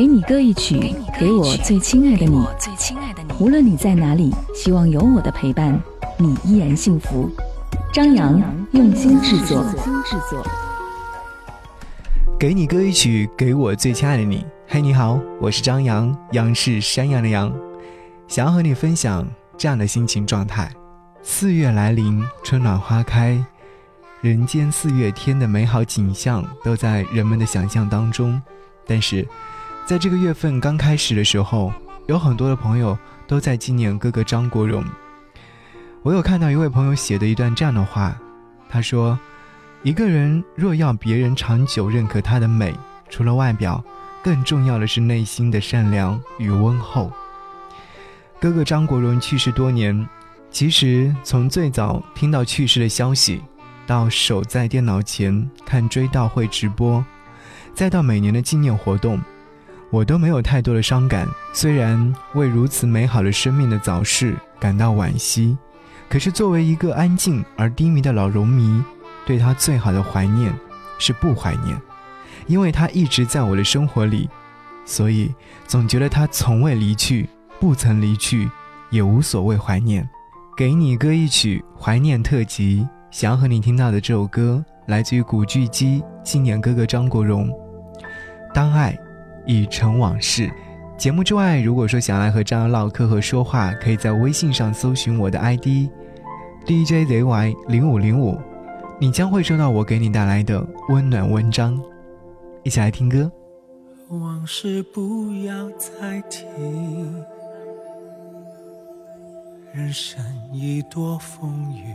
给你歌一曲，给我最亲爱的你。无论你在哪里，希望有我的陪伴，你依然幸福。张扬用心制作。给你歌一曲，给我最亲爱的你。嘿，你好，我是张扬，杨是山羊的羊，想要和你分享这样的心情状态。四月来临，春暖花开，人间四月天的美好景象都在人们的想象当中。但是，在这个月份刚开始的时候，有很多的朋友都在纪念哥哥张国荣。我有看到一位朋友写的一段这样的话，他说：“一个人若要别人长久认可他的美，除了外表，更重要的是内心的善良与温厚。”哥哥张国荣去世多年。其实，从最早听到去世的消息，到守在电脑前看追悼会直播，再到每年的纪念活动，我都没有太多的伤感。虽然为如此美好的生命的早逝感到惋惜，可是作为一个安静而低迷的老荣迷，对他最好的怀念是不怀念，因为他一直在我的生活里，所以总觉得他从未离去，不曾离去，也无所谓怀念。给你歌一曲怀念特辑，想要和你听到的这首歌来自于古巨基纪念哥哥张国荣。当爱已成往事。节目之外，如果说想来和张扬唠嗑和说话，可以在微信上搜寻我的 ID DJZY 零五零五，你将会收到我给你带来的温暖文章。一起来听歌。往事不要再提。人生已多风雨，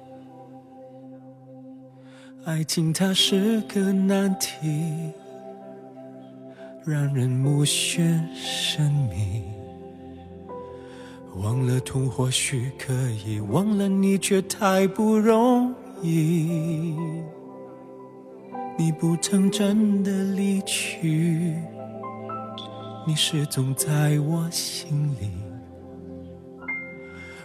爱情它是个难题，让人目眩神迷。忘了痛或许可以，忘了你却太不容易。你不曾真的离去，你始终在我心里。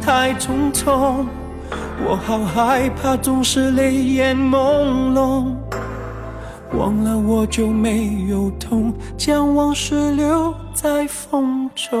太匆匆，我好害怕，总是泪眼朦胧。忘了我就没有痛，将往事留在风中。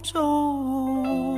中。